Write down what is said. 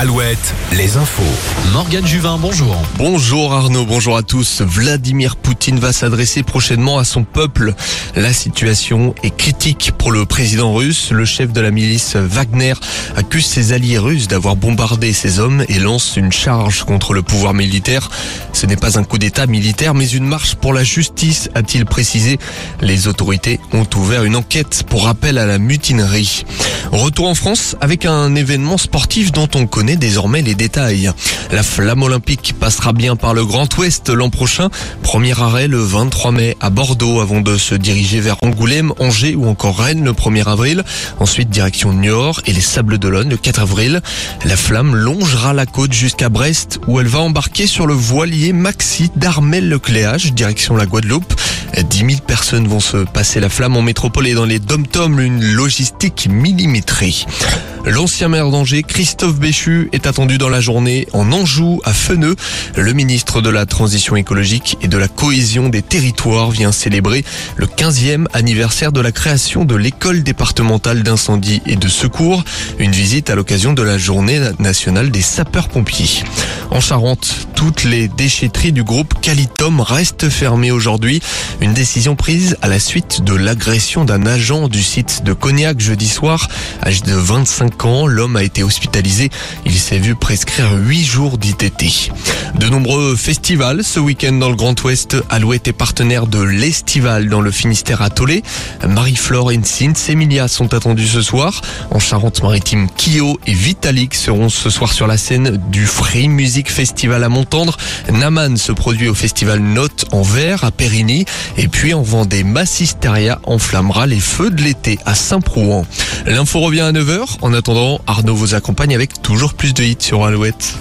Alouette, les infos. Morgane Juvin, bonjour. Bonjour Arnaud, bonjour à tous. Vladimir Poutine va s'adresser prochainement à son peuple. La situation est critique pour le président russe. Le chef de la milice Wagner accuse ses alliés russes d'avoir bombardé ses hommes et lance une charge contre le pouvoir militaire. Ce n'est pas un coup d'état militaire, mais une marche pour la justice, a-t-il précisé. Les autorités ont ouvert une enquête pour appel à la mutinerie. Retour en France avec un événement sportif dont on connaît désormais les détails. La flamme olympique passera bien par le Grand Ouest l'an prochain. Premier arrêt le 23 mai à Bordeaux avant de se diriger vers Angoulême, Angers ou encore Rennes le 1er avril. Ensuite direction Niort et les Sables d'Olonne le 4 avril. La flamme longera la côte jusqu'à Brest où elle va embarquer sur le voilier Maxi d'Armel le Cléage direction la Guadeloupe. 10 000 personnes vont se passer la flamme en métropole et dans les dom-toms, une logistique millimétrée. L'ancien maire d'Angers, Christophe Béchu, est attendu dans la journée en Anjou, à Feneux. Le ministre de la Transition écologique et de la cohésion des territoires vient célébrer le 15e anniversaire de la création de l'école départementale d'incendie et de secours. Une visite à l'occasion de la journée nationale des sapeurs-pompiers. En Charente, toutes les déchetteries du groupe Calitom restent fermées aujourd'hui. Une décision prise à la suite de l'agression d'un agent du site de Cognac jeudi soir. Âgé de 25 ans, l'homme a été hospitalisé. Il s'est vu prescrire 8 jours d'ITT. De nombreux festivals ce week-end dans le Grand Ouest. Alouette est partenaire de l'Estival dans le Finistère à Tolé. Marie-Flore et Sins Emilia sont attendus ce soir. En Charente-Maritime, Kyo et Vitalik seront ce soir sur la scène du Free Music Festival à Montendre. Naman se produit au festival Note en Vert à Périgny. Et puis en Vendée, Massisteria enflammera les feux de l'été à Saint-Prouan. L'info revient à 9h. En attendant, Arnaud vous accompagne avec toujours plus de hits sur Alouette.